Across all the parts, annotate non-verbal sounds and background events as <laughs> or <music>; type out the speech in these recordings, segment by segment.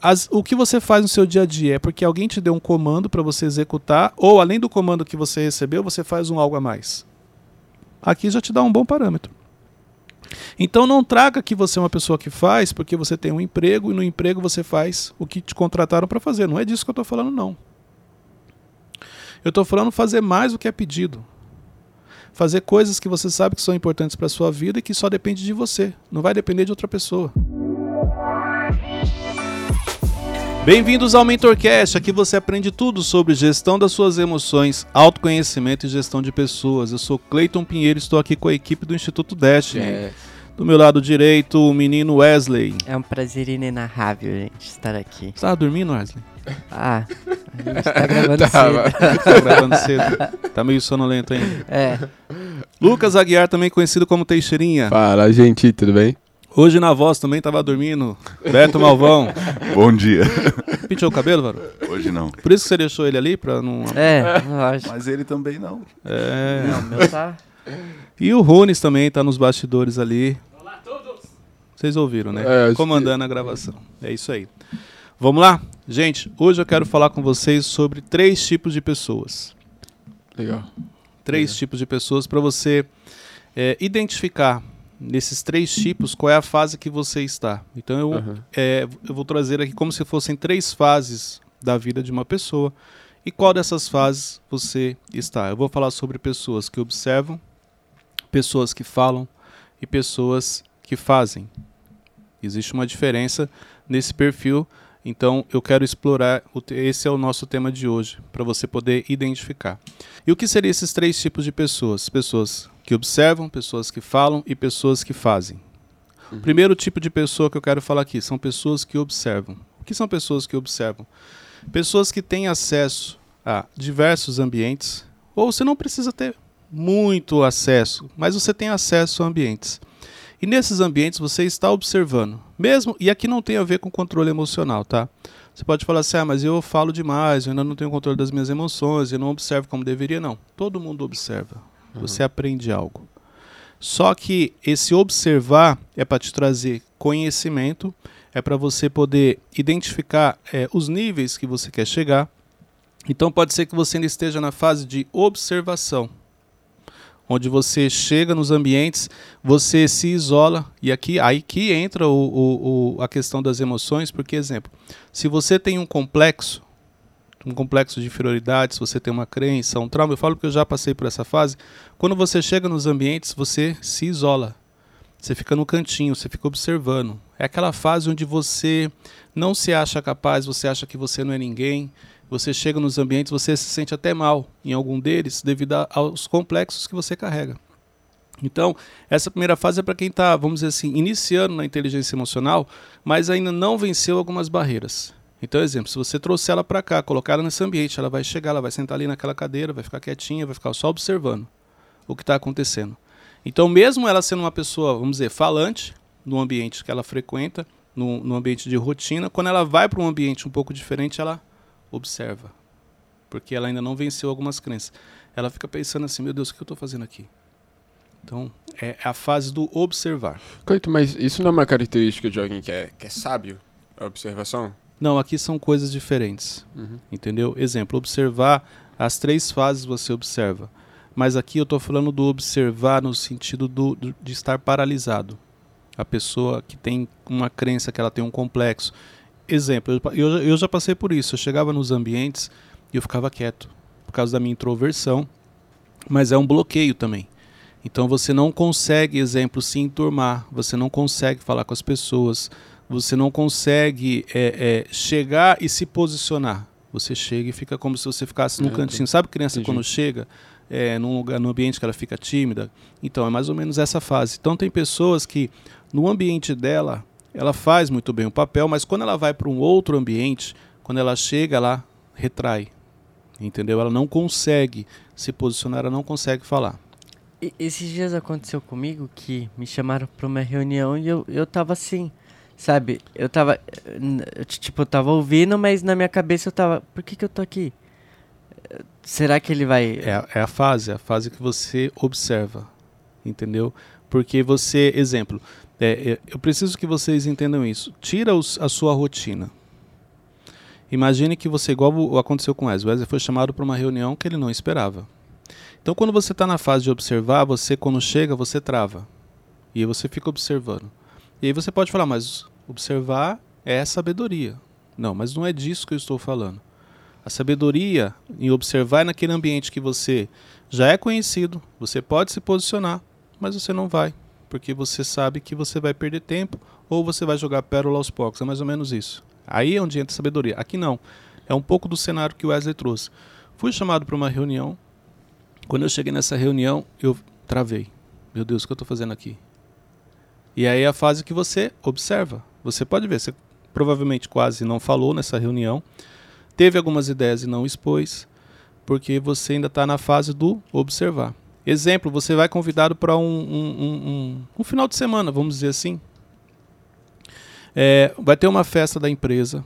As, o que você faz no seu dia a dia é porque alguém te deu um comando para você executar, ou além do comando que você recebeu, você faz um algo a mais. Aqui já te dá um bom parâmetro. Então não traga que você é uma pessoa que faz porque você tem um emprego e no emprego você faz o que te contrataram para fazer. Não é disso que eu estou falando, não. Eu estou falando fazer mais do que é pedido. Fazer coisas que você sabe que são importantes para sua vida e que só depende de você. Não vai depender de outra pessoa. Bem-vindos ao MentorCast. Aqui você aprende tudo sobre gestão das suas emoções, autoconhecimento e gestão de pessoas. Eu sou Cleiton Pinheiro e estou aqui com a equipe do Instituto Destiny. É. Do meu lado direito, o menino Wesley. É um prazer inenarrável, gente, estar aqui. Você estava dormindo, Wesley? Ah, a gente tá <laughs> gravando Tava. cedo. Tá gravando cedo. Tá meio sonolento ainda. É, Lucas Aguiar, também conhecido como Teixeirinha. Fala, gente, tudo bem? Hoje na voz também tava dormindo. Beto Malvão. <laughs> Bom dia. Pintou o cabelo, Varão? Hoje não. Por isso que você deixou ele ali, pra não... é, lógico. Mas ele também não. É... Não, meu tá. E o Runes também tá nos bastidores ali. Olá a todos! Vocês ouviram, né? É, acho Comandando a gravação. É isso aí. Vamos lá? Gente, hoje eu quero falar com vocês sobre três tipos de pessoas. Legal. Três tipos de pessoas para você é, identificar nesses três tipos qual é a fase que você está. Então eu, Aham. é, eu vou trazer aqui como se fossem três fases da vida de uma pessoa e qual dessas fases você está. Eu vou falar sobre pessoas que observam, pessoas que falam e pessoas que fazem. Existe uma diferença nesse perfil, então eu quero explorar. Esse é o nosso tema de hoje, para você poder identificar. E o que seriam esses três tipos de pessoas? Pessoas que observam, pessoas que falam e pessoas que fazem. O primeiro tipo de pessoa que eu quero falar aqui são pessoas que observam. O que são pessoas que observam? Pessoas que têm acesso a diversos ambientes, ou você não precisa ter muito acesso, mas você tem acesso a ambientes. E nesses ambientes você está observando, mesmo, e aqui não tem a ver com controle emocional, tá? Você pode falar assim, ah, mas eu falo demais, eu ainda não tenho controle das minhas emoções, eu não observo como deveria, não. Todo mundo observa. Você aprende algo. Só que esse observar é para te trazer conhecimento, é para você poder identificar eh, os níveis que você quer chegar. Então pode ser que você ainda esteja na fase de observação, onde você chega nos ambientes, você se isola e aqui aí que entra o, o- o- a questão das emoções, porque exemplo, se você tem um complexo, um complexo de inferioridade, se você tem uma crença, um trauma, eu falo porque eu já passei por essa fase. Quando você chega nos ambientes, você se isola. Você fica no cantinho, você fica observando. É aquela fase onde você não se acha capaz, você acha que você não é ninguém. Você chega nos ambientes, você se sente até mal em algum deles devido aos complexos que você carrega. Então, essa primeira fase é para quem está, vamos dizer assim, iniciando na inteligência emocional, mas ainda não venceu algumas barreiras. Então, exemplo, se você trouxer ela para cá, colocar ela nesse ambiente, ela vai chegar, ela vai sentar ali naquela cadeira, vai ficar quietinha, vai ficar só observando o que está acontecendo. Então, mesmo ela sendo uma pessoa, vamos dizer, falante no ambiente que ela frequenta, no, no ambiente de rotina, quando ela vai para um ambiente um pouco diferente, ela observa. Porque ela ainda não venceu algumas crenças. Ela fica pensando assim: meu Deus, o que eu estou fazendo aqui? Então, é a fase do observar. Coito, mas isso não é uma característica de alguém que é, que é sábio? A observação? Não, aqui são coisas diferentes. Uhum. Entendeu? Exemplo, observar, as três fases você observa. Mas aqui eu estou falando do observar no sentido do, do- de estar paralisado. A pessoa que tem uma crença que ela tem um complexo. Exemplo, eu, eu já passei por isso. Eu chegava nos ambientes e eu ficava quieto. Por causa da minha introversão. Mas é um bloqueio também. Então você não consegue, exemplo, se enturmar. Você não consegue falar com as pessoas. Você não consegue é, é, chegar e se posicionar. Você chega e fica como se você ficasse num É, cantinho. Sabe criança entendi. quando chega é, num lugar, no ambiente que ela fica tímida? Então, é mais ou menos essa fase. Então, tem pessoas que no ambiente dela, ela faz muito bem o papel, mas quando ela vai para um outro ambiente, quando ela chega, ela retrai. Entendeu? Ela não consegue se posicionar, ela não consegue falar. E- esses dias aconteceu comigo que me chamaram pra uma reunião e eu, eu tava assim, sabe? Eu tava, tipo, eu tava ouvindo, mas na minha cabeça eu tava, por que que eu tô aqui? Será que ele vai... É, é a fase, é a fase que você observa, entendeu? Porque você, exemplo, é, é, eu preciso que vocês entendam isso. Tira os- a sua rotina, Imagine que você, igual o- aconteceu com o Wesley, o Wesley foi chamado para uma reunião que ele não esperava. Então, quando você está na fase de observar, você, quando chega, você trava. E você fica observando. E aí você pode falar, mas observar é sabedoria. Não, mas não é disso que eu estou falando. A sabedoria em observar é naquele ambiente que você já é conhecido, você pode se posicionar, mas você não vai, porque você sabe que você vai perder tempo ou você vai jogar pérola aos poucos. É mais ou menos isso. Aí é onde entra a sabedoria. Aqui não. É um pouco do cenário que o Wesley trouxe. Fui chamado para uma reunião. Quando eu cheguei nessa reunião, eu travei. Meu Deus, o que eu estou fazendo aqui? E aí é a fase que você observa. Você pode ver, você provavelmente quase não falou nessa reunião, teve algumas ideias e não expôs, porque você ainda está na fase do observar. Exemplo, você vai convidado para um, um, um, um, final de semana, vamos dizer assim. É, vai ter uma festa da empresa,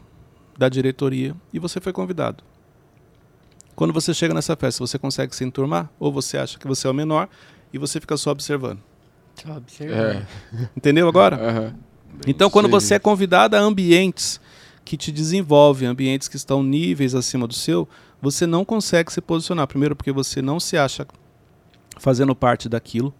da diretoria, e você foi convidado. Quando você chega nessa festa, você consegue se enturmar? Ou você acha que você é o menor e você fica só observando? Só observando. É. <laughs> Entendeu agora? Então, quando Sim. você é convidado a ambientes que te desenvolvem, ambientes que estão níveis acima do seu, você não consegue se posicionar. Primeiro, porque você não se acha fazendo parte daquilo.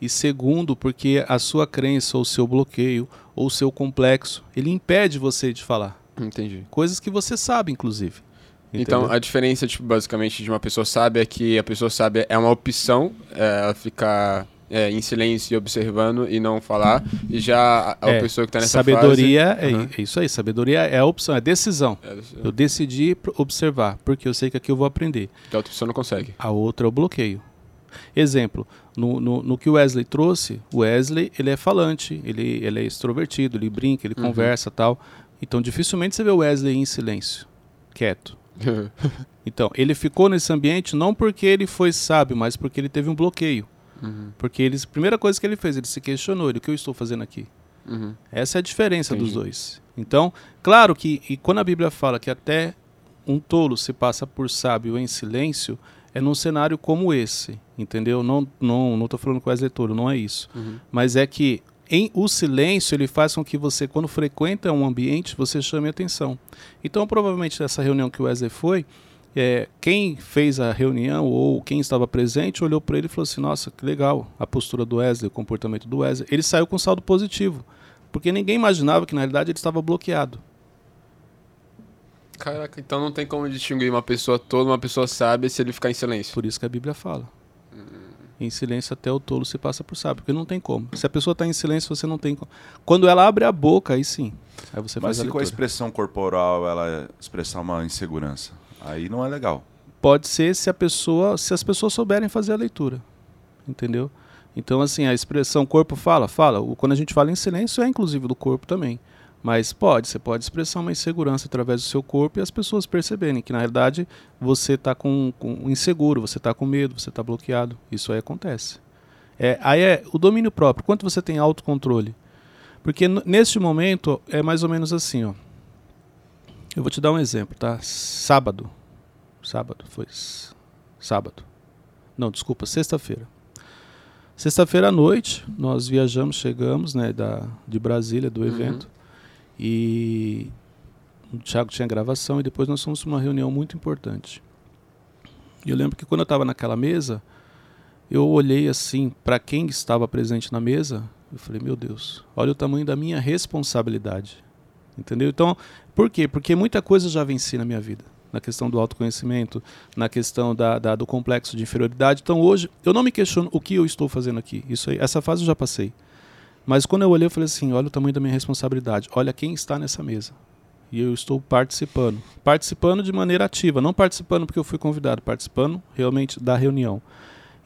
E segundo, porque a sua crença, ou o seu bloqueio, ou o seu complexo, ele impede você de falar. Entendi. Coisas que você sabe, inclusive. Então, Entendeu? a diferença, tipo, basicamente, de uma pessoa sábia é que a pessoa sábia é uma opção, é, ela ficar é, em silêncio e observando e não falar. E já a, a É, pessoa que tá nessa sabedoria fase... é, Aham. é isso aí. Sabedoria é a opção, é decisão. É, Eu decidi observar, porque eu sei que aqui eu vou aprender. que a outra pessoa não consegue. A outra é o bloqueio. Exemplo, no, no, no que o Wesley trouxe, o Wesley ele é falante, ele, ele é extrovertido, ele brinca, ele Uhum. conversa tal. Então dificilmente você vê o Wesley em silêncio, quieto. <laughs> Então, ele ficou nesse ambiente não porque ele foi sábio, mas porque ele teve um bloqueio. Uhum, Porque ele, a primeira coisa que ele fez, ele se questionou, ele, o que eu estou fazendo aqui? uhum. Essa é a diferença dos Entendi. dois. Então, claro que e quando a Bíblia fala que até um tolo se passa por sábio em silêncio, é num cenário como esse, entendeu? Não não não tô falando que o Wesley é tolo, não é isso. Uhum. Mas é que em o silêncio ele faz com que você quando frequenta um ambiente, você chame atenção. Então, provavelmente nessa reunião que o Wesley foi, é, quem fez a reunião ou quem estava presente olhou para ele e falou assim: Nossa, que legal a postura do Wesley, o comportamento do Wesley. Ele saiu com saldo positivo, porque ninguém imaginava que na realidade ele estava bloqueado. Caraca, então não tem como distinguir uma pessoa toda, uma pessoa sábia, se ele ficar em silêncio. Por isso que a Bíblia fala. Em silêncio até o tolo se passa por sábio, porque não tem como. Se a pessoa está em silêncio, você não tem como. Quando ela abre a boca, aí sim. Aí você Mas faz a com a expressão corporal ela expressar uma insegurança, aí não é legal. Pode ser se a pessoa, se as pessoas souberem fazer a leitura, entendeu? Então assim, a expressão corpo fala, fala. Quando a gente fala em silêncio é inclusive do corpo também. Mas pode, você pode expressar uma insegurança através do seu corpo e as pessoas perceberem que na realidade você está com, com inseguro, você está com medo, você está bloqueado. Isso aí acontece. É, aí é o domínio próprio. Quanto você tem autocontrole? Porque neste momento é mais ou menos assim, ó. Eu vou te dar um exemplo, tá? Sábado. Sábado, foi sábado. Não, desculpa, sexta-feira. Sexta-feira à noite, nós viajamos, chegamos, né, da, de Brasília, do Uhum. evento. E o Thiago tinha gravação e depois nós fomos para uma reunião muito importante. E eu lembro que quando eu estava naquela mesa, eu olhei assim para quem estava presente na mesa, eu falei, meu Deus, olha o tamanho da minha responsabilidade. Entendeu? Então, por quê? Porque muita coisa já venci na minha vida. Na questão do autoconhecimento, na questão da, da- do complexo de inferioridade. Então hoje, eu não me questiono o que eu estou fazendo aqui. Isso aí, essa fase eu já passei. Mas quando eu olhei, eu falei assim: olha o tamanho da minha responsabilidade, olha quem está nessa mesa. E eu estou participando. Participando de maneira ativa, não participando porque eu fui convidado, participando realmente da reunião.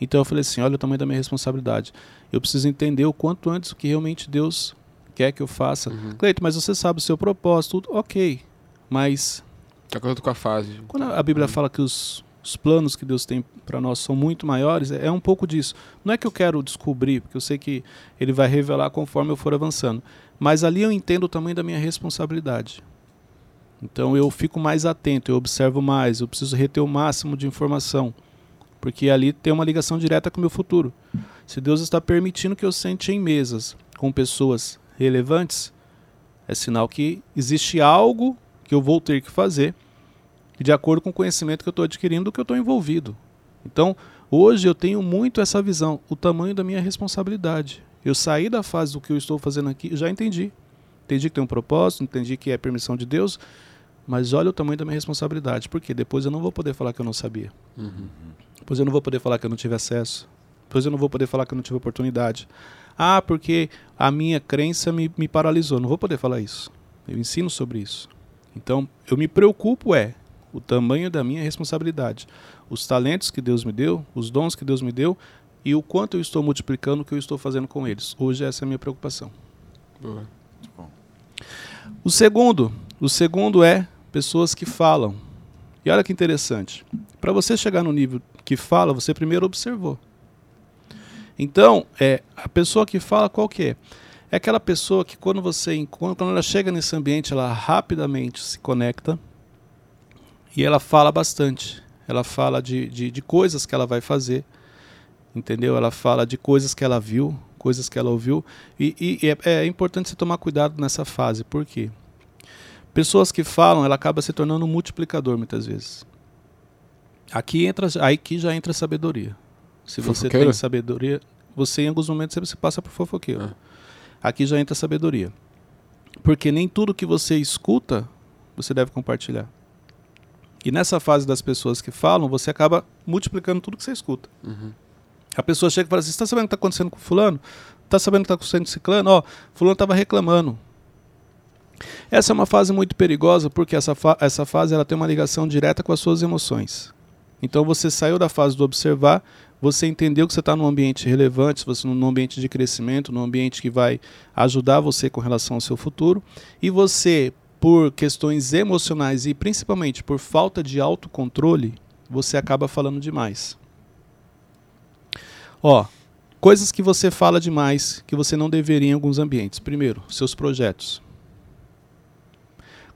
Então eu falei assim: olha o tamanho da minha responsabilidade. Eu preciso entender o quanto antes o que realmente Deus quer que eu faça. Uhum. Cleito, mas você sabe o seu propósito, ok. Mas De acordo com a fase. quando a Bíblia fala que os, os planos que Deus tem para nós são muito maiores, é, é um pouco disso. Não é que eu quero descobrir, porque eu sei que Ele vai revelar conforme eu for avançando. Mas ali eu entendo o tamanho da minha responsabilidade. Então eu fico mais atento, eu observo mais, eu preciso reter o máximo de informação. Porque ali tem uma ligação direta com o meu futuro. Se Deus está permitindo que eu sente em mesas com pessoas relevantes, é sinal que existe algo que eu vou ter que fazer de acordo com o conhecimento que eu estou adquirindo do que eu estou envolvido. Então, hoje eu tenho muito essa visão, o tamanho da minha responsabilidade. Eu saí da fase do que eu estou fazendo aqui, já entendi. Entendi que tem um propósito, entendi que é permissão de Deus, mas olha o tamanho da minha responsabilidade, porque depois eu não vou poder falar que eu não sabia. Uhum. Depois eu não vou poder falar que eu não tive acesso. Depois eu não vou poder falar que eu não tive oportunidade. Ah, porque a minha crença me, me paralisou. Não vou poder falar isso. Eu ensino sobre isso. Então, eu me preocupo é o tamanho da minha responsabilidade, os talentos que Deus me deu, os dons que Deus me deu e o quanto eu estou multiplicando, o que eu estou fazendo com eles. Hoje essa é a minha preocupação. Boa. O segundo, o segundo é pessoas que falam. E olha que interessante. Para você chegar no nível que fala, você primeiro observou. Então, é a pessoa que fala qual que é? É aquela pessoa que quando você quando, quando ela chega nesse ambiente, ela rapidamente se conecta e ela fala bastante. Ela fala de, de, de coisas que ela vai fazer, entendeu? Ela fala de coisas que ela viu, coisas que ela ouviu. E, e é, é importante você tomar cuidado nessa fase, por quê? Pessoas que falam, ela acaba se tornando um multiplicador muitas vezes. Aqui entra, aqui já entra a sabedoria. Se você Fofoqueiro? tem sabedoria, você em alguns momentos você passa por fofoqueiro. Ah. Aqui já entra a sabedoria. Porque nem tudo que você escuta, você deve compartilhar. E nessa fase das pessoas que falam, você acaba multiplicando tudo que você escuta. Uhum. A pessoa chega e fala assim: Você está sabendo o que está acontecendo com fulano? Está sabendo o que está acontecendo com ciclano? Ó, fulano estava reclamando. Essa é uma fase muito perigosa porque essa, fa essa fase ela tem uma ligação direta com as suas emoções. Então você saiu da fase do observar, você entendeu que você está num ambiente relevante, você num ambiente de crescimento, num ambiente que vai ajudar você com relação ao seu futuro, e você, por questões emocionais e principalmente por falta de autocontrole, você acaba falando demais. Ó, coisas que você fala demais, que você não deveria em alguns ambientes. Primeiro, seus projetos.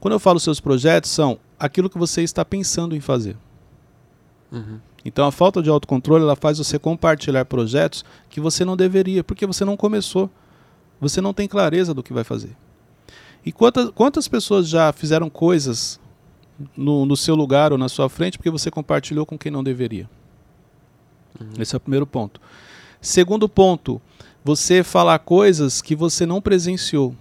Quando eu falo seus projetos, são aquilo que você está pensando em fazer. Uhum. Então a falta de autocontrole ela faz você compartilhar projetos que você não deveria, porque você não começou. Você não tem clareza do que vai fazer. E quantas, quantas pessoas já fizeram coisas no, no seu lugar ou na sua frente porque você compartilhou com quem não deveria? Esse é o primeiro ponto. Segundo ponto, você falar coisas que você não presenciou.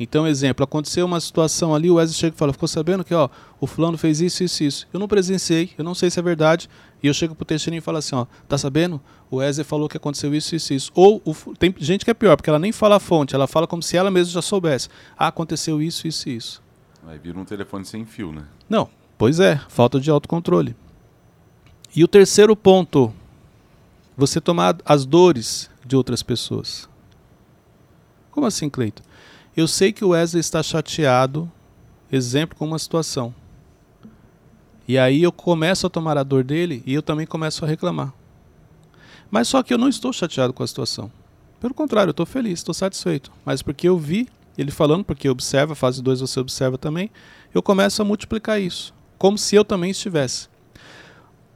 Então, exemplo, aconteceu uma situação ali, o Wesley chega e fala, ficou sabendo que ó, o fulano fez isso, isso, isso. Eu não presenciei, eu não sei se é verdade. E eu chego pro Teixeirinho e falo assim, ó, tá sabendo? O Wesley falou que aconteceu isso, isso, isso. Ou o tem gente que é pior, porque ela nem fala a fonte, ela fala como se ela mesma já soubesse. Ah, aconteceu isso, isso, isso. Aí vira um telefone sem fio, né? Não, pois é, falta de autocontrole. E o terceiro ponto, você tomar as dores de outras pessoas. Como assim, Cleito? Eu sei que o Wesley está chateado, exemplo, com uma situação. E aí eu começo a tomar a dor dele e eu também começo a reclamar. Mas só que eu não estou chateado com a situação. Pelo contrário, eu estou feliz, estou satisfeito. Mas porque eu vi ele falando, porque observa, fase 2 você observa também, eu começo a multiplicar isso. Como se eu também estivesse.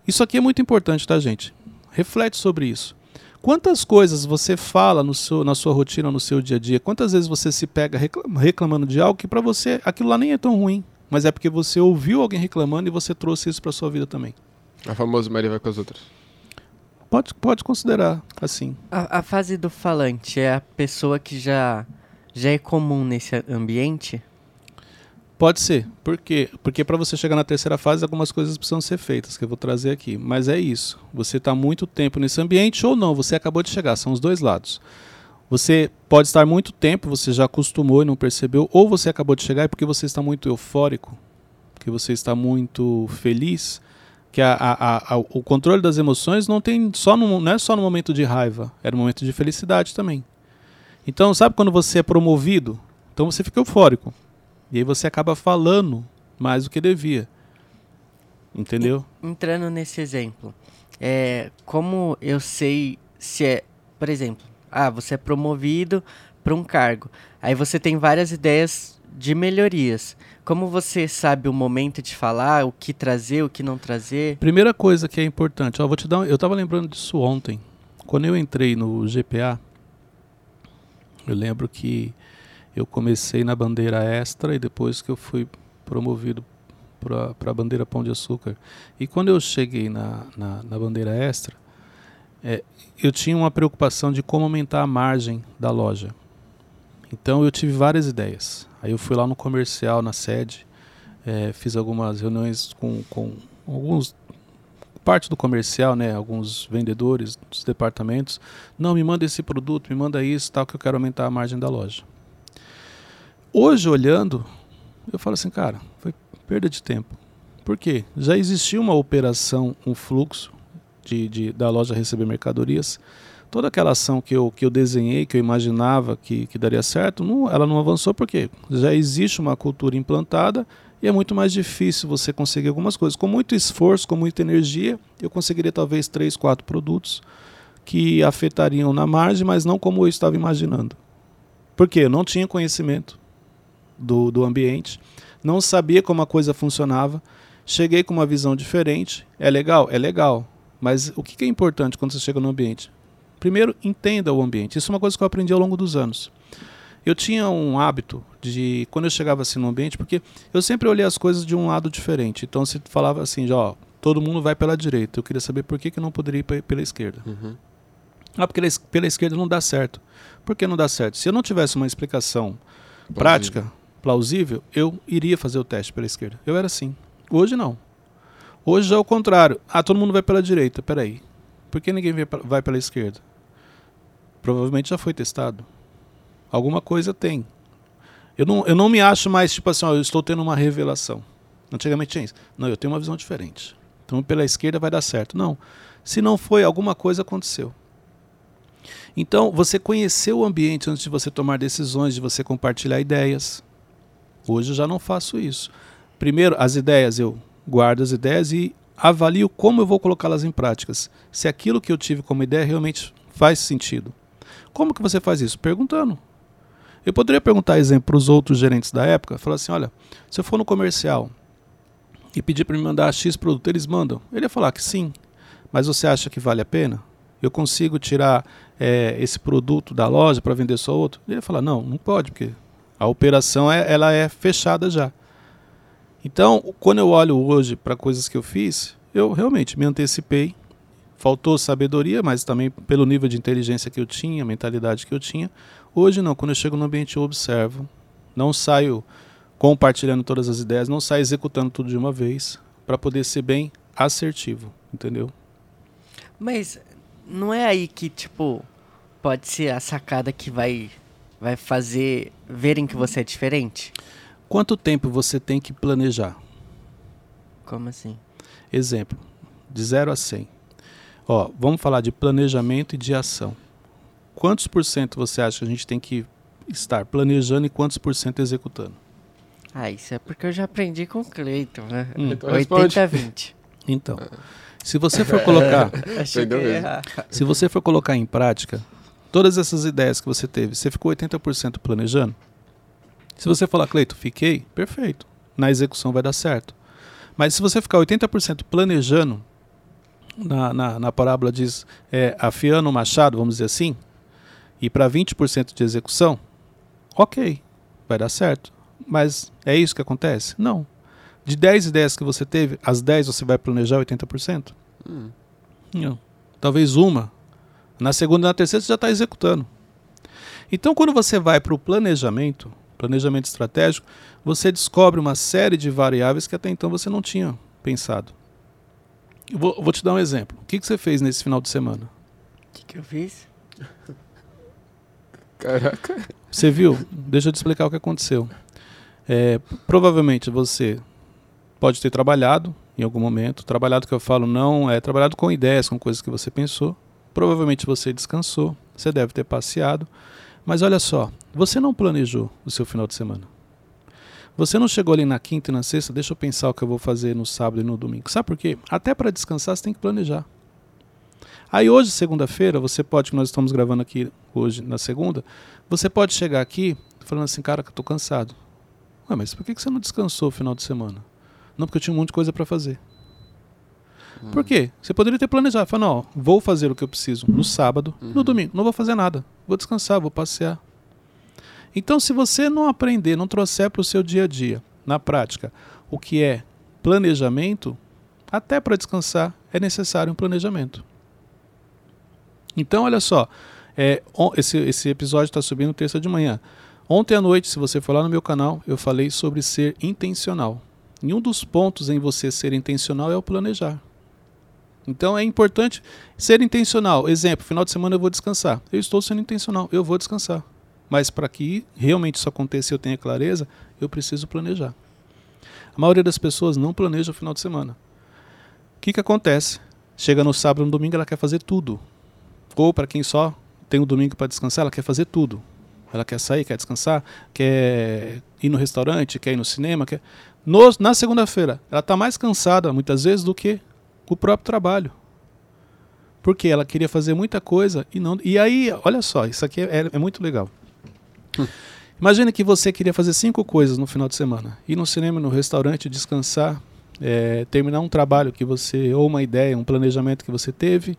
Isso aqui é muito importante, tá, gente? Reflete sobre isso. Quantas coisas você fala no seu, na sua rotina, no seu dia a dia? Quantas vezes você se pega reclam- reclamando de algo que para você aquilo lá nem é tão ruim, mas é porque você ouviu alguém reclamando e você trouxe isso para sua vida também. A famosa Maria vai com as outras. Pode, pode considerar assim. A, a fase do falante é a pessoa que já, já é comum nesse ambiente? Pode ser. Por quê? Porque para você chegar na terceira fase, algumas coisas precisam ser feitas, que eu vou trazer aqui. Mas é isso. Você está muito tempo nesse ambiente ou não, você acabou de chegar. São os dois lados. Você pode estar muito tempo, você já acostumou e não percebeu, ou você acabou de chegar e porque você está muito eufórico, porque você está muito feliz, que a, a- a- o controle das emoções não tem só no, não é só no momento de raiva, é no momento de felicidade também. Então, sabe quando você é promovido? Então você fica eufórico. E aí você acaba falando mais do que devia. Entendeu? Entrando nesse exemplo, é, como eu sei se é, por exemplo, ah, você é promovido para um cargo, aí você tem várias ideias de melhorias. Como você sabe o momento de falar, o que trazer, o que não trazer? Primeira coisa que é importante, ó, vou te dar, um- eu estava lembrando disso ontem. Quando eu entrei no GPA, eu lembro que Eu comecei na bandeira extra e depois que eu fui promovido para a bandeira Pão de Açúcar. E quando eu cheguei na, na, na bandeira extra, é, eu tinha uma preocupação de como aumentar a margem da loja. Então eu tive várias ideias. Aí eu fui lá no comercial, na sede, é, fiz algumas reuniões com, com alguns parte do comercial, né, alguns vendedores dos departamentos, não me manda esse produto, me manda isso, tal que eu quero aumentar a margem da loja. Hoje olhando, eu falo assim, cara, foi perda de tempo. Por quê? Já existia uma operação, um fluxo de, de da loja receber mercadorias. Toda aquela ação que eu, que eu desenhei, que eu imaginava que, que daria certo, não, ela não avançou porque já existe uma cultura implantada e é muito mais difícil você conseguir algumas coisas. Com muito esforço, com muita energia, eu conseguiria talvez três, quatro produtos que afetariam na margem, mas não como eu estava imaginando. Por quê? Eu não tinha conhecimento do, do ambiente, não sabia como a coisa funcionava, cheguei com uma visão diferente. É legal? É legal. Mas o que é importante quando você chega no ambiente? Primeiro, entenda o ambiente. Isso é uma coisa que eu aprendi ao longo dos anos. Eu tinha um hábito de, quando eu chegava assim no ambiente, porque eu sempre olhei as coisas de um lado diferente. Então, se falava assim, ó, todo mundo vai pela direita. Eu queria saber por que, que não poderia ir pela esquerda. Uhum. Ah, porque pela esquerda não dá certo. Por que não dá certo? Se eu não tivesse uma explicação prática, plausível, eu iria fazer o teste pela esquerda. Eu era assim. Hoje não. Hoje é o contrário. Ah, todo mundo vai pela direita. Peraí. Por que ninguém vai pela esquerda? Provavelmente já foi testado. Alguma coisa tem. Eu não, eu não me acho mais tipo assim, ó, eu estou tendo uma revelação. Antigamente tinha isso. Não, eu tenho uma visão diferente. Então pela esquerda vai dar certo. Não. Se não foi, alguma coisa aconteceu. Então, você conhecer o ambiente antes de você tomar decisões, de você compartilhar ideias. Hoje eu já não faço isso. Primeiro, as ideias, eu guardo as ideias e avalio como eu vou colocá-las em práticas. Se aquilo que eu tive como ideia realmente faz sentido. Como que você faz isso? Perguntando. Eu poderia perguntar exemplo para os outros gerentes da época, falar assim, olha, se eu for no comercial e pedir para me mandar X produto, eles mandam? Ele ia falar que sim, mas você acha que vale a pena? Eu consigo tirar é, esse produto da loja para vender só outro? Ele ia falar, não, não pode, porque a operação é, ela é fechada já. Então, quando eu olho hoje para coisas que eu fiz, eu realmente me antecipei. Faltou sabedoria, mas também pelo nível de inteligência que eu tinha, mentalidade que eu tinha, Hoje não, quando eu chego no ambiente eu observo, não saio compartilhando todas as ideias, não saio executando tudo de uma vez, para poder ser bem assertivo, entendeu? Mas não é aí que, tipo, pode ser a sacada que vai, vai fazer verem que você é diferente? Quanto tempo você tem que planejar? Como assim? Exemplo, de 0 a 100. Ó, vamos falar de planejamento e de ação quantos por cento você acha que a gente tem que estar planejando e quantos por cento executando? Ah, isso é porque eu já aprendi com o Cleiton, né? Hum. Então 80-20. Então, se você for colocar, <laughs> Achei que Entendeu ia mesmo. errar. se você for colocar em prática todas essas ideias que você teve, você ficou 80% planejando? Se você falar, Cleiton, fiquei, perfeito. Na execução vai dar certo. Mas se você ficar 80% planejando, na, na, na parábola diz é, afiando o machado, vamos dizer assim, e para 20% de execução, ok, vai dar certo. Mas é isso que acontece? Não. De 10 ideias que você teve, as 10 você vai planejar 80%? Hum. Não. Talvez uma. Na segunda e na terceira você já está executando. Então, quando você vai para o planejamento, planejamento estratégico, você descobre uma série de variáveis que até então você não tinha pensado. Eu Vou, vou te dar um exemplo. O que, que você fez nesse final de semana? O que, que eu fiz? <laughs> Caraca. Você viu? Deixa eu te explicar o que aconteceu. É, provavelmente você pode ter trabalhado em algum momento. Trabalhado que eu falo não é trabalhado com ideias, com coisas que você pensou. Provavelmente você descansou. Você deve ter passeado. Mas olha só, você não planejou o seu final de semana. Você não chegou ali na quinta e na sexta, deixa eu pensar o que eu vou fazer no sábado e no domingo. Sabe por quê? Até para descansar você tem que planejar. Aí hoje, segunda-feira, você pode, nós estamos gravando aqui hoje na segunda, você pode chegar aqui falando assim, cara, que eu tô cansado. Ué, mas por que você não descansou o final de semana? Não, porque eu tinha um monte de coisa para fazer. Por quê? Você poderia ter planejado. Falar, não, ó, vou fazer o que eu preciso no sábado, no Uhum. domingo. Não vou fazer nada. Vou descansar, vou passear. Então, se você não aprender, não trouxer para o seu dia a dia, na prática, o que é planejamento, até para descansar é necessário um planejamento. Então, olha só, é, esse, esse episódio está subindo terça de manhã. Ontem à noite, se você for lá no meu canal, eu falei sobre ser intencional. E um dos pontos em você ser intencional é o planejar. Então é importante ser intencional. Exemplo, final de semana eu vou descansar. Eu estou sendo intencional, eu vou descansar. Mas para que realmente isso aconteça e eu tenha clareza, eu preciso planejar. A maioria das pessoas não planeja o final de semana. O que, que acontece? Chega no sábado, no domingo, ela quer fazer tudo. Ou para quem só tem o um domingo para descansar, ela quer fazer tudo. Ela quer sair, quer descansar, quer ir no restaurante, quer ir no cinema. Quer... No, na segunda-feira, ela está mais cansada, muitas vezes, do que o próprio trabalho. Porque ela queria fazer muita coisa e não. E aí, olha só, isso aqui é, é muito legal. <laughs> Hum. Imagina que você queria fazer cinco coisas no final de semana: ir no cinema, no restaurante, descansar, é, terminar um trabalho que você, ou uma ideia, um planejamento que você teve,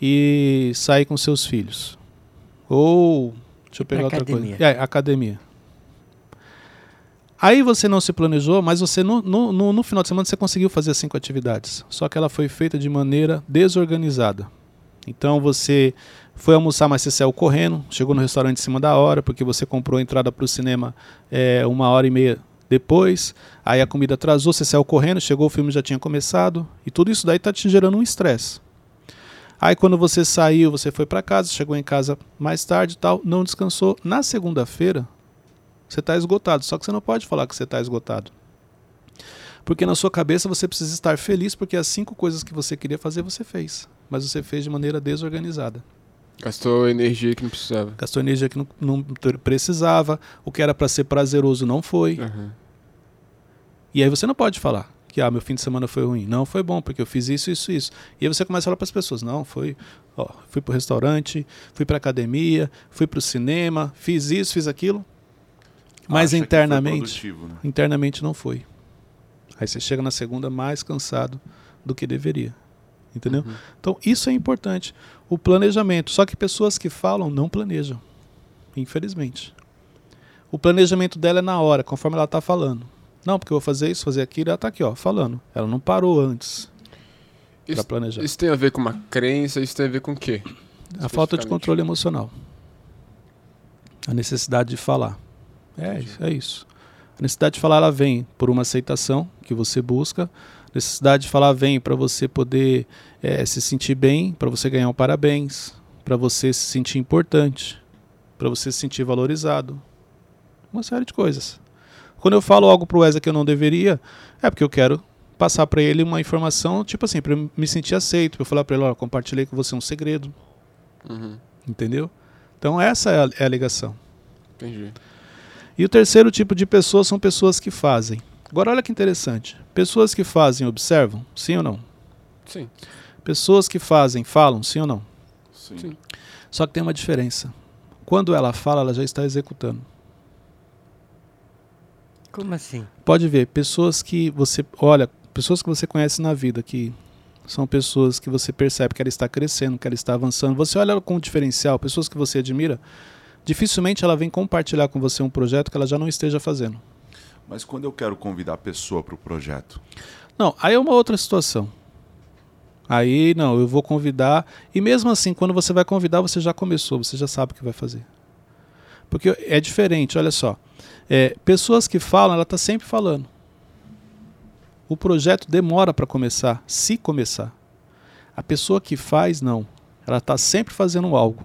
e sair com seus filhos. Ou Deixa eu pegar outra coisa. É, academia. Aí você não se planejou, mas você no, no, no, no, final de semana você conseguiu fazer cinco atividades. Só que ela foi feita de maneira desorganizada. Então você foi almoçar, mas você saiu correndo, chegou no restaurante em cima da hora, porque você comprou a entrada para o cinema é, uma hora e meia depois. Aí a comida atrasou, você saiu correndo, chegou, o filme já tinha começado. E tudo isso daí está te gerando um estresse. Aí quando você saiu, você foi para casa, chegou em casa mais tarde e tal, não descansou. Na segunda-feira, você está esgotado. Só que você não pode falar que você está esgotado. Porque na sua cabeça você precisa estar feliz porque as cinco coisas que você queria fazer você fez. Mas você fez de maneira desorganizada. Gastou energia que não precisava. Gastou energia que não, não precisava. O que era para ser prazeroso não foi. Uhum. E aí você não pode falar que ah, meu fim de semana foi ruim. Não, foi bom, porque eu fiz isso, isso, isso. E aí você começa a falar para as pessoas, não, foi, ó, fui para o restaurante, fui para academia, fui para o cinema, fiz isso, fiz aquilo. Mas Acha internamente, né? internamente não foi. Aí você chega na segunda mais cansado do que deveria. Entendeu? Uhum. Então, isso é importante. O planejamento. Só que pessoas que falam não planejam. Infelizmente. O planejamento dela é na hora, conforme ela está falando. Não, porque eu vou fazer isso, fazer aquilo, ela está aqui, ó, falando. Ela não parou antes para planejar. Isso tem a ver com uma crença, isso tem a ver com o quê? A falta de controle emocional. A necessidade de falar. É, isso, é isso. A necessidade de falar ela vem por uma aceitação que você busca. A necessidade de falar vem para você poder é, se sentir bem, para você ganhar um parabéns, para você se sentir importante, para você se sentir valorizado. Uma série de coisas. Quando eu falo algo pro Wesley que eu não deveria, é porque eu quero passar para ele uma informação, tipo assim, para me sentir aceito, para falar para ele, ó, compartilhei com você um segredo. Uhum. Entendeu? Então essa é a, é a ligação. Entendi. E o terceiro tipo de pessoas são pessoas que fazem. Agora olha que interessante. Pessoas que fazem observam, sim ou não? Sim. Pessoas que fazem falam, sim ou não? Sim. sim. Só que tem uma diferença. Quando ela fala, ela já está executando. Como assim? Pode ver, pessoas que você olha, pessoas que você conhece na vida, que são pessoas que você percebe que ela está crescendo, que ela está avançando. Você olha ela com um diferencial, pessoas que você admira, dificilmente ela vem compartilhar com você um projeto que ela já não esteja fazendo. Mas quando eu quero convidar a pessoa para o projeto? Não, aí é uma outra situação. Aí não, eu vou convidar. E mesmo assim, quando você vai convidar, você já começou, você já sabe o que vai fazer. Porque é diferente, olha só. É, pessoas que falam, ela está sempre falando. O projeto demora para começar, se começar. A pessoa que faz, não. Ela está sempre fazendo algo.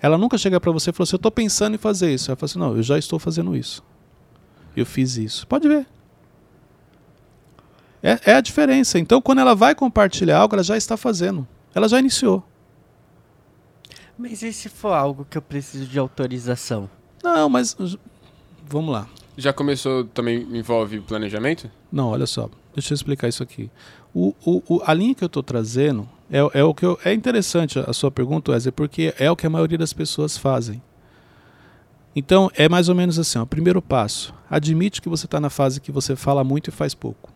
Ela nunca chega para você e fala assim: Eu estou pensando em fazer isso. Ela fala assim: Não, eu já estou fazendo isso. Eu fiz isso. Pode ver. É, é a diferença. Então, quando ela vai compartilhar algo, ela já está fazendo. Ela já iniciou. Mas e se for algo que eu preciso de autorização? Não, mas vamos lá. Já começou, também envolve planejamento? Não, olha só, deixa eu explicar isso aqui. O, o, o a linha que eu estou trazendo é, é o que eu, é interessante a sua pergunta, Wesley, porque é o que a maioria das pessoas fazem. Então, é mais ou menos assim: ó, primeiro passo, admite que você está na fase que você fala muito e faz pouco.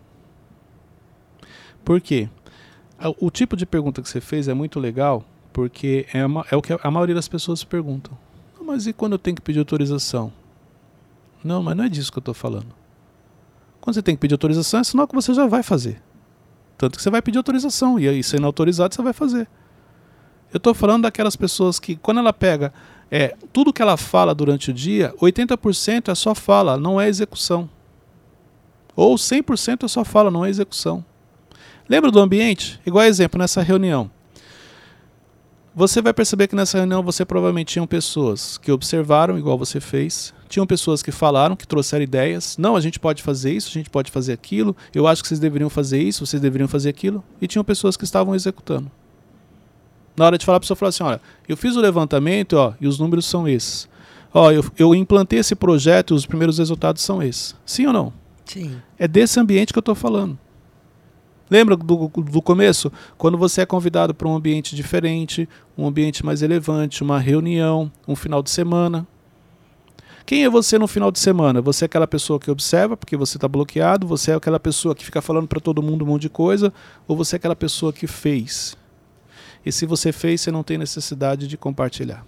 Por quê? O tipo de pergunta que você fez é muito legal, porque é, uma, é o que a maioria das pessoas perguntam. Mas e quando eu tenho que pedir autorização? Não, mas não é disso que eu estou falando. Quando você tem que pedir autorização, é sinal que você já vai fazer. Tanto que você vai pedir autorização, e aí, sendo autorizado, você vai fazer. Eu estou falando daquelas pessoas que, quando ela pega é, tudo que ela fala durante o dia, 80% é só fala, não é execução. Ou 100% é só fala, não é execução. Lembra do ambiente? Igual exemplo, nessa reunião. Você vai perceber que nessa reunião você provavelmente tinham pessoas que observaram, igual você fez, tinham pessoas que falaram, que trouxeram ideias. Não, a gente pode fazer isso, a gente pode fazer aquilo. Eu acho que vocês deveriam fazer isso, vocês deveriam fazer aquilo. E tinham pessoas que estavam executando. Na hora de falar, a pessoa falou assim: olha, eu fiz o levantamento ó, e os números são esses. Ó, eu, eu implantei esse projeto e os primeiros resultados são esses. Sim ou não? Sim. É desse ambiente que eu estou falando. Lembra do, do começo? Quando você é convidado para um ambiente diferente, um ambiente mais relevante, uma reunião, um final de semana. Quem é você no final de semana? Você é aquela pessoa que observa porque você está bloqueado? Você é aquela pessoa que fica falando para todo mundo um monte de coisa? Ou você é aquela pessoa que fez? E se você fez, você não tem necessidade de compartilhar.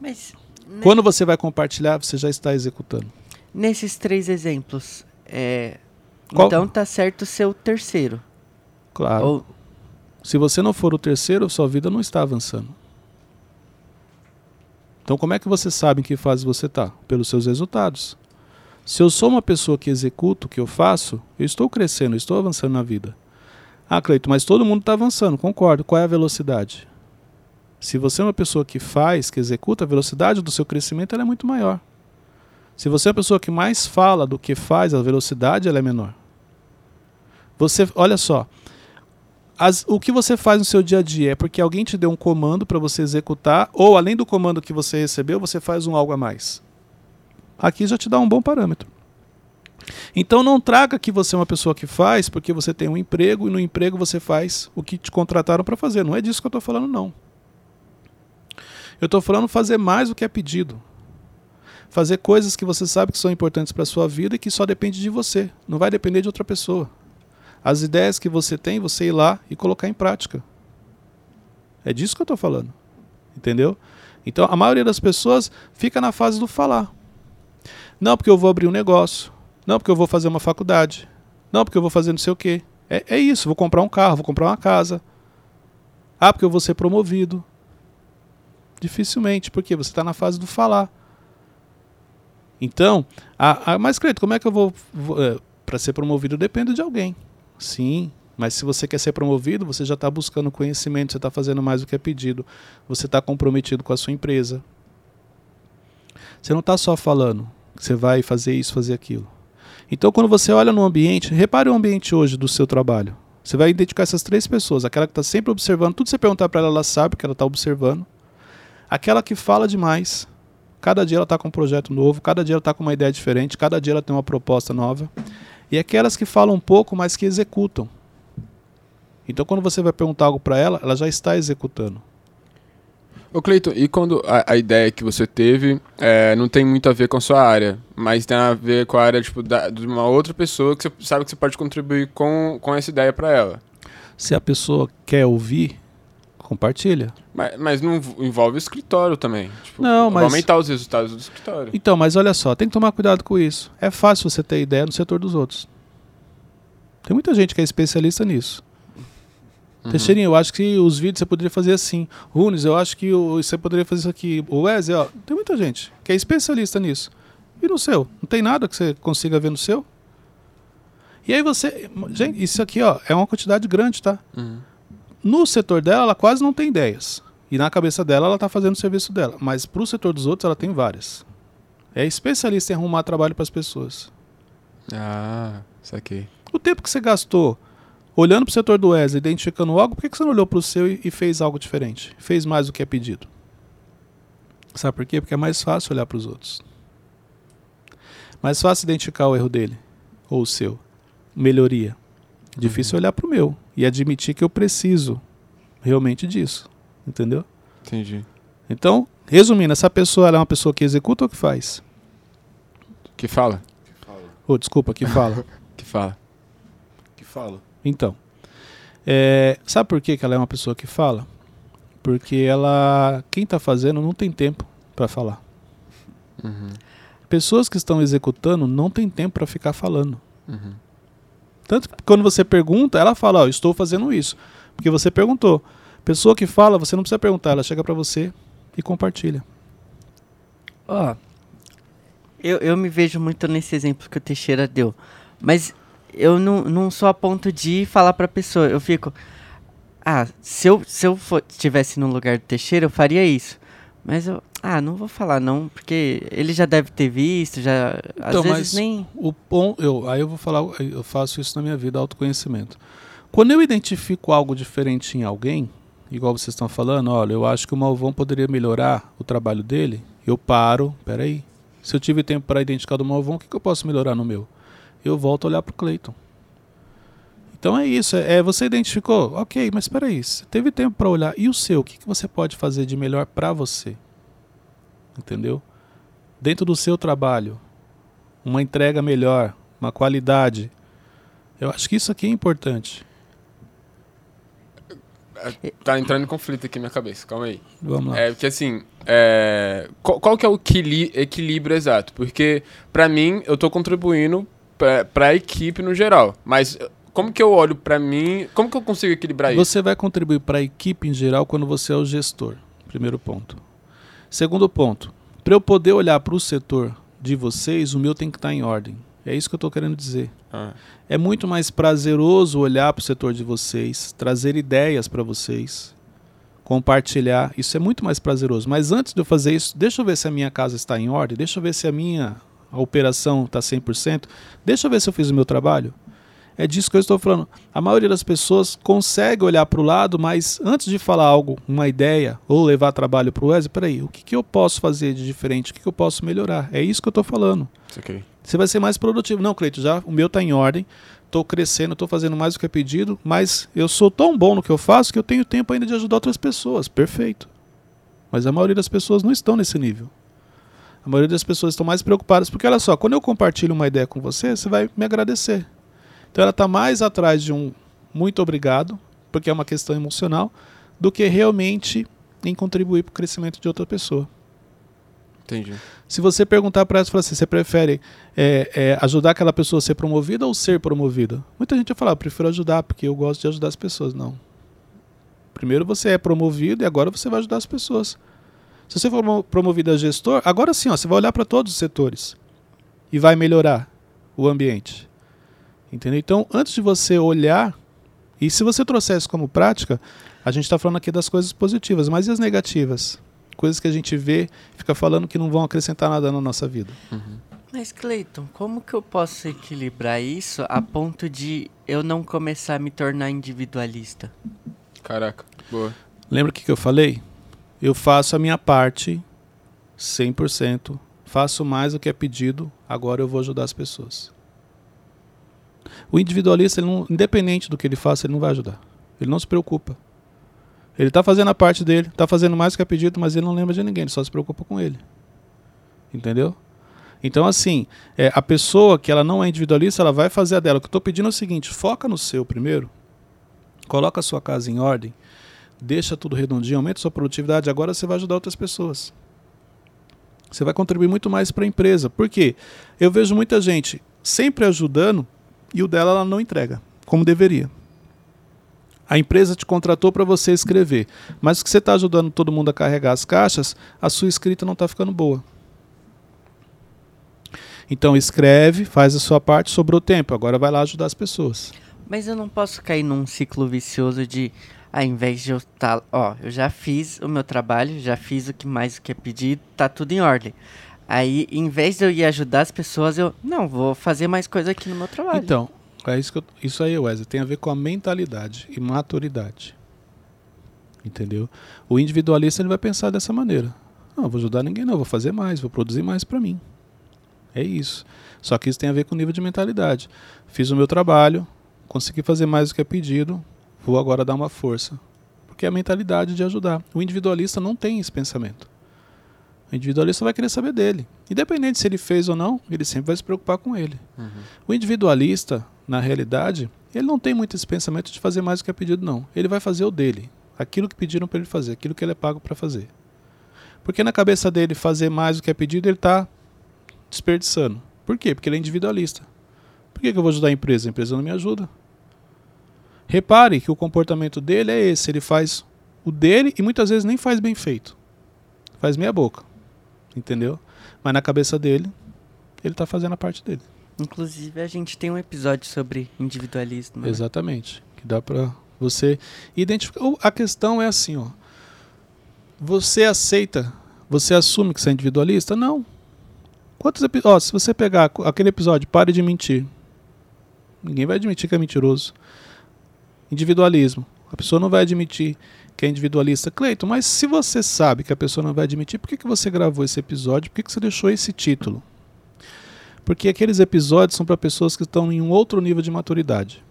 Mas ne- Quando você vai compartilhar, você já está executando. nesses três exemplos, é, Qual- então tá certo ser o terceiro. Claro. Ou, Se você não for o terceiro, sua vida não está avançando. Então, como é que você sabe em que fase você está? Pelos seus resultados. Se eu sou uma pessoa que executa o que eu faço, eu estou crescendo, estou avançando na vida. Ah, Cleito, mas todo mundo está avançando, concordo. Qual é a velocidade? Se você é uma pessoa que faz, que executa, a velocidade do seu crescimento é muito maior. Se você é uma pessoa que mais fala do que faz, a velocidade é menor. Você, olha só, as- o que você faz no seu dia a dia é porque alguém te deu um comando para você executar, ou além do comando que você recebeu, você faz um algo a mais. Aqui já te dá um bom parâmetro. Então não traga que você é uma pessoa que faz porque você tem um emprego e no emprego você faz o que te contrataram para fazer. Não é disso que eu estou falando, não. Eu estou falando fazer mais do que é pedido. Fazer coisas que você sabe que são importantes para a sua vida e que só depende de você. Não vai depender de outra pessoa as ideias que você tem, você ir lá e colocar em prática. É disso que eu estou falando. Entendeu? Então a maioria das pessoas fica na fase do falar. Não, porque eu vou abrir um negócio. Não, porque eu vou fazer uma faculdade. Não, porque eu vou fazer não sei o quê. É, é isso, vou comprar um carro, vou comprar uma casa. Ah, porque eu vou ser promovido. Dificilmente, porque você está na fase do falar. Então, a, a, mas Cleito, como é que eu vou. vou é, para ser promovido depende de alguém. Sim, mas se você quer ser promovido, você já está buscando conhecimento, você está fazendo mais do que é pedido, você está comprometido com a sua empresa. Você não está só falando que você vai fazer isso, fazer aquilo. Então, quando você olha no ambiente, repare o ambiente hoje do seu trabalho. Você vai identificar essas três pessoas: aquela que está sempre observando, tudo que você perguntar para ela, ela sabe que ela está observando. Aquela que fala demais, cada dia ela está com um projeto novo, cada dia ela está com uma ideia diferente, cada dia ela tem uma proposta nova. E aquelas que falam um pouco, mas que executam. Então, quando você vai perguntar algo para ela, ela já está executando. Ô Cleiton, e quando a, a ideia que você teve é, não tem muito a ver com a sua área, mas tem a ver com a área tipo, da, de uma outra pessoa que você sabe que você pode contribuir com, com essa ideia para ela? Se a pessoa quer ouvir, compartilha. Mas, mas não env- envolve o escritório também. Tipo, Não, mas- aumentar os resultados do escritório. Então, mas olha só, tem que tomar cuidado com isso. É fácil você ter ideia no setor dos outros. Tem muita gente que é especialista nisso. Uhum. Teixeirinho, eu acho que os vídeos você poderia fazer assim. Runes, eu acho que você poderia fazer isso aqui. O Wesley, ó, tem muita gente que é especialista nisso. E no seu? Não tem nada que você consiga ver no seu? E aí você. Gente, isso aqui, ó, é uma quantidade grande, tá? Uhum. No setor dela, ela quase não tem ideias. E na cabeça dela, ela está fazendo o serviço dela. Mas para o setor dos outros, ela tem várias. É especialista em arrumar trabalho para as pessoas. Ah, saquei. O tempo que você gastou olhando para o setor do Wesley, identificando algo, por que que você não olhou para o seu e, e fez algo diferente? Fez mais do que é pedido? Sabe por quê? Porque é mais fácil olhar para os outros. Mais fácil identificar o erro dele ou o seu. Melhoria. Difícil olhar para o meu e admitir que eu preciso realmente disso. Entendeu? Entendi. Então, resumindo, essa pessoa ela é uma pessoa que executa ou que faz? Que fala? Ou desculpa, que fala. <laughs> Que fala. Que fala. Então, é, sabe por que, que ela é uma pessoa que fala? Porque ela, quem está fazendo não tem tempo para falar. Uhum. Pessoas que estão executando não tem tempo para ficar falando. Uhum. Tanto que quando você pergunta, ela fala, eu estou fazendo isso. Porque você perguntou. Pessoa que fala, você não precisa perguntar, ela chega para você e compartilha. Ó, eu, eu me vejo muito nesse exemplo que o Teixeira deu. Mas eu não, não sou a ponto de falar pra pessoa. Eu fico. Ah, se eu, se eu for, estivesse no lugar do Teixeira, eu faria isso. Mas eu. Ah, não vou falar não, porque ele já deve ter visto, já. Às Então, vezes mas nem. O ponto, eu, aí eu vou falar, eu faço isso na minha vida, autoconhecimento. Quando eu identifico algo diferente em alguém, igual vocês estão falando, olha, eu acho que o Malvão poderia melhorar o trabalho dele, eu paro, peraí. Se eu tive tempo para identificar do Malvão, o que, que eu posso melhorar no meu? Eu volto a olhar para o Cleiton. Então é isso, é, é, você identificou, ok, mas espera aí, você teve tempo para olhar, e o seu, o que, que você pode fazer de melhor para você? Entendeu? Dentro do seu trabalho, uma entrega melhor, uma qualidade. Eu acho que isso aqui é importante. Tá entrando em conflito aqui na minha cabeça, calma aí. Vamos lá. É, porque assim, é, qual, qual que é o equilíbrio exato? Porque, pra mim, eu tô contribuindo pra, pra equipe no geral. Mas como que eu olho pra mim, como que eu consigo equilibrar isso? Você vai contribuir para a equipe em geral quando você é o gestor. Primeiro ponto. Segundo ponto, para eu poder olhar para o setor de vocês, o meu tem que estar em ordem. É isso que eu estou querendo dizer. Ah, É muito mais prazeroso olhar para o setor de vocês, trazer ideias para vocês, compartilhar. Isso é muito mais prazeroso. Mas antes de eu fazer isso, deixa eu ver se a minha casa está em ordem, deixa eu ver se a minha a operação está 100%, deixa eu ver se eu fiz o meu trabalho. É disso que eu estou falando. A maioria das pessoas consegue olhar para o lado, mas antes de falar algo, uma ideia, ou levar trabalho para o Wesley, peraí, o que, que eu posso fazer de diferente? O que, que eu posso melhorar? É isso que eu estou falando. aqui. Você vai ser mais produtivo. Não, Cleito, já o meu está em ordem, estou crescendo, estou fazendo mais do que é pedido, mas eu sou tão bom no que eu faço que eu tenho tempo ainda de ajudar outras pessoas. Perfeito. Mas a maioria das pessoas não estão nesse nível. A maioria das pessoas estão mais preocupadas, porque olha só, quando eu compartilho uma ideia com você, você vai me agradecer. Então ela está mais atrás de um muito obrigado, porque é uma questão emocional, do que realmente em contribuir para o crescimento de outra pessoa. Entendi. Se você perguntar para ela, assim, você prefere é, é, ajudar aquela pessoa a ser promovida ou ser promovida? Muita gente vai falar, eu prefiro ajudar, porque eu gosto de ajudar as pessoas. Não. Primeiro você é promovido e agora você vai ajudar as pessoas. Se você for mo- promovido a gestor, agora sim, ó, você vai olhar para todos os setores e vai melhorar o ambiente. Entendeu? Então, antes de você olhar, e se você trouxer isso como prática, a gente está falando aqui das coisas positivas, mas e as negativas? Coisas que a gente vê, fica falando que não vão acrescentar nada na nossa vida. Mas, Cleiton, como que eu posso equilibrar isso a ponto de eu não começar a me tornar individualista? Caraca, boa. Lembra o que, que eu falei? Eu faço a minha parte 100%, faço mais do que é pedido, agora eu vou ajudar as pessoas. O individualista, não, independente do que ele faça, ele não vai ajudar. Ele não se preocupa. Ele está fazendo a parte dele, está fazendo mais que é pedido, mas ele não lembra de ninguém, ele só se preocupa com ele. Entendeu? Então, assim, é, a pessoa que ela não é individualista, ela vai fazer a dela. O que eu estou pedindo é o seguinte: foca no seu primeiro, coloca a sua casa em ordem, deixa tudo redondinho, aumenta sua produtividade, agora você vai ajudar outras pessoas. Você vai contribuir muito mais para a empresa. Por quê? Eu vejo muita gente sempre ajudando e o dela ela não entrega, como deveria. A empresa te contratou para você escrever, mas que você está ajudando todo mundo a carregar as caixas, a sua escrita não está ficando boa. Então escreve, faz a sua parte, sobrou tempo, agora vai lá ajudar as pessoas. Mas eu não posso cair num ciclo vicioso de, ao invés de eu estar, ó, eu já fiz o meu trabalho, já fiz o que mais que é pedido, tá tudo em ordem. Aí, em vez de eu ir ajudar as pessoas, eu, não, vou fazer mais coisa aqui no meu trabalho. Então, é isso, que eu, isso aí, Wesley, tem a ver com a mentalidade e maturidade. Entendeu? O individualista ele vai pensar dessa maneira. Não, vou ajudar ninguém, não, vou fazer mais, vou produzir mais para mim. É isso. Só que isso tem a ver com o nível de mentalidade. Fiz o meu trabalho, consegui fazer mais do que é pedido, vou agora dar uma força. Porque é a mentalidade de ajudar. O individualista não tem esse pensamento. O individualista vai querer saber dele. Independente se ele fez ou não, ele sempre vai se preocupar com ele. O individualista, na realidade, ele não tem muito esse pensamento de fazer mais do que é pedido, não. Ele vai fazer o dele. Aquilo que pediram para ele fazer, aquilo que ele é pago para fazer. Porque na cabeça dele, fazer mais do que é pedido, ele está desperdiçando. Por quê? Porque ele é individualista. Por que, que eu vou ajudar a empresa? A empresa não me ajuda. Repare que o comportamento dele é esse. Ele faz o dele e muitas vezes nem faz bem feito. Faz meia boca. Entendeu? Mas na cabeça dele, ele está fazendo a parte dele. Inclusive, a gente tem um episódio sobre individualismo. né? Exatamente. Que dá pra você identificar. A questão é assim, ó. Você aceita, você assume que você é individualista? Não. Quantos episódios? Se você pegar aquele episódio, pare de mentir. Ninguém vai admitir que é mentiroso. Individualismo. A pessoa não vai admitir que é individualista. Cleiton, mas se você sabe que a pessoa não vai admitir, por que, que você gravou esse episódio? Por que, que você deixou esse título? Porque aqueles episódios são para pessoas que estão em um outro nível de maturidade.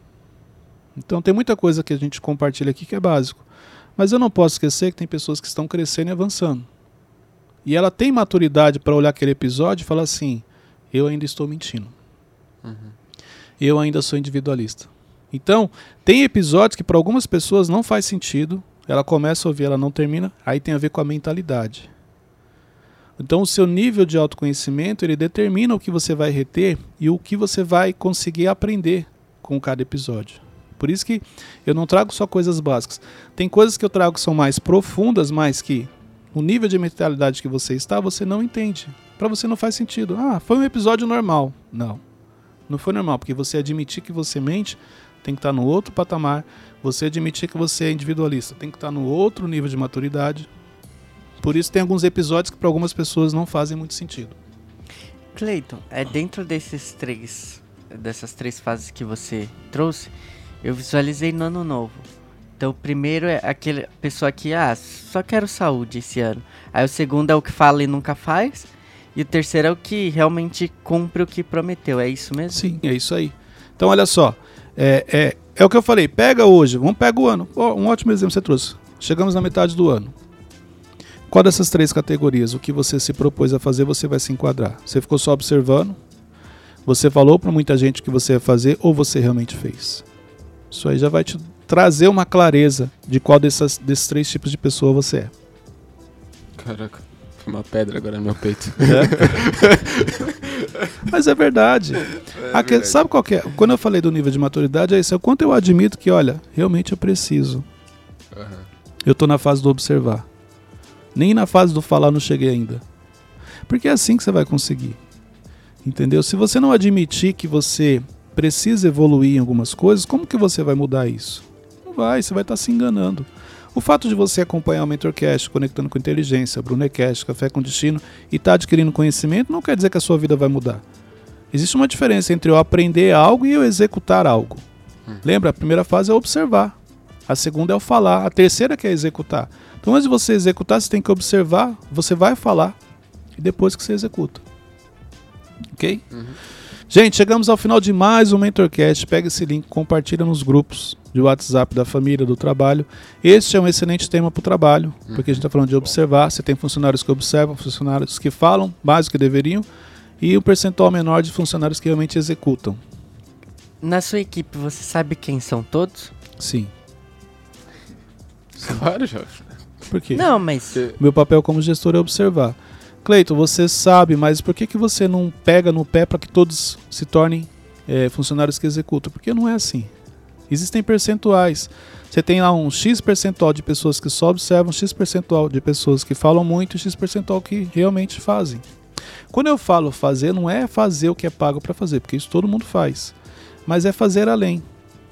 Então tem muita coisa que a gente compartilha aqui que é básico. Mas eu não posso esquecer que tem pessoas que estão crescendo e avançando. E ela tem maturidade para olhar aquele episódio e falar assim: eu ainda estou mentindo. Eu ainda sou individualista. Então, tem episódios que para algumas pessoas não faz sentido. Ela começa a ouvir, ela não termina. Aí tem a ver com a mentalidade. Então, o seu nível de autoconhecimento ele determina o que você vai reter e o que você vai conseguir aprender com cada episódio. Por isso que eu não trago só coisas básicas. Tem coisas que eu trago que são mais profundas, mas que o nível de mentalidade que você está, você não entende. Para você não faz sentido. Ah, foi um episódio normal. Não. Não foi normal, porque você admitir que você mente tem que estar no outro patamar. Você admitir que você é individualista tem que estar no outro nível de maturidade. Por isso tem alguns episódios que para algumas pessoas não fazem muito sentido. Cleiton, é dentro desses três, dessas três fases que você trouxe, eu visualizei no ano novo. Então, o primeiro é aquele pessoa que, ah, só quero saúde esse ano. Aí o segundo é o que fala e nunca faz. E o terceiro é o que realmente cumpre o que prometeu. É isso mesmo? Sim, é isso aí. Então, olha só. É, é, é o que eu falei. Pega hoje. Vamos pegar o ano. Um ótimo exemplo que você trouxe. Chegamos na metade do ano. Qual dessas três categorias, o que você se propôs a fazer, você vai se enquadrar? Você ficou só observando? Você falou para muita gente que você ia fazer ou você realmente fez? Isso aí já vai te trazer uma clareza de qual dessas, desses três tipos de pessoa você é. Caraca, foi uma pedra agora no meu peito. <laughs> Mas é verdade. A que- sabe qual que é? Quando eu falei do nível de maturidade, é isso. É o quanto eu admito que, olha, realmente eu preciso. Aham. Eu tô na fase do observar. Nem na fase do falar não cheguei ainda. Porque é assim que você vai conseguir. Entendeu? Se você não admitir que você precisa evoluir em algumas coisas, como que você vai mudar isso? Não vai, você vai estar se enganando. O fato de você acompanhar o Mentorcast, conectando com inteligência, Brunecast, Café com Destino e estar adquirindo conhecimento, não quer dizer que a sua vida vai mudar. Existe uma diferença entre eu aprender algo e eu executar algo. Lembra? A primeira fase é observar. A segunda é o falar. A terceira que é executar. Então, antes de você executar, você tem que observar, você vai falar e depois que você executa. Ok? Gente, chegamos ao final de mais um Mentorcast. Pega esse link, compartilha nos grupos de WhatsApp da família, do trabalho. Este é um excelente tema para o trabalho, porque a gente está falando de observar. Você tem funcionários que observam, funcionários que falam mais do que deveriam, e um percentual menor de funcionários que realmente executam. Na sua equipe, você sabe quem são todos? Sim. Claro, Jorge. Por quê? Não, mas. Meu papel como gestor é observar. Cleiton, você sabe, mas por que, que você não pega no pé para que todos se tornem eh, funcionários que executam? Porque não é assim. Existem percentuais. Você tem lá um X percentual de pessoas que só observam, X percentual de pessoas que falam muito e X percentual que realmente fazem. Quando eu falo fazer, não é fazer o que é pago para fazer, porque isso todo mundo faz. Mas é fazer além.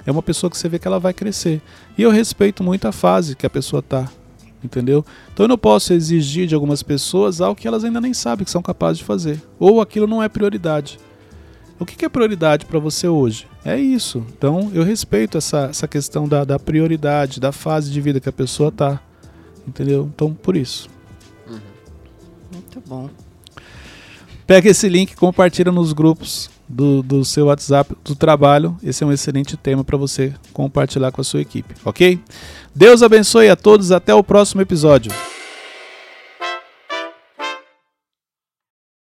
É uma pessoa que você vê que ela vai crescer. E eu respeito muito a fase que a pessoa tá. Entendeu? Então eu não posso exigir de algumas pessoas algo que elas ainda nem sabem que são capazes de fazer. Ou aquilo não é prioridade. O que que é prioridade para você hoje? É isso. Então eu respeito essa, essa questão da, da prioridade, da fase de vida que a pessoa tá. Entendeu? Então por isso. Muito bom. Pega esse link, compartilha nos grupos do, do seu WhatsApp do trabalho. Esse é um excelente tema para você compartilhar com a sua equipe, ok? Deus abençoe a todos. Até o próximo episódio.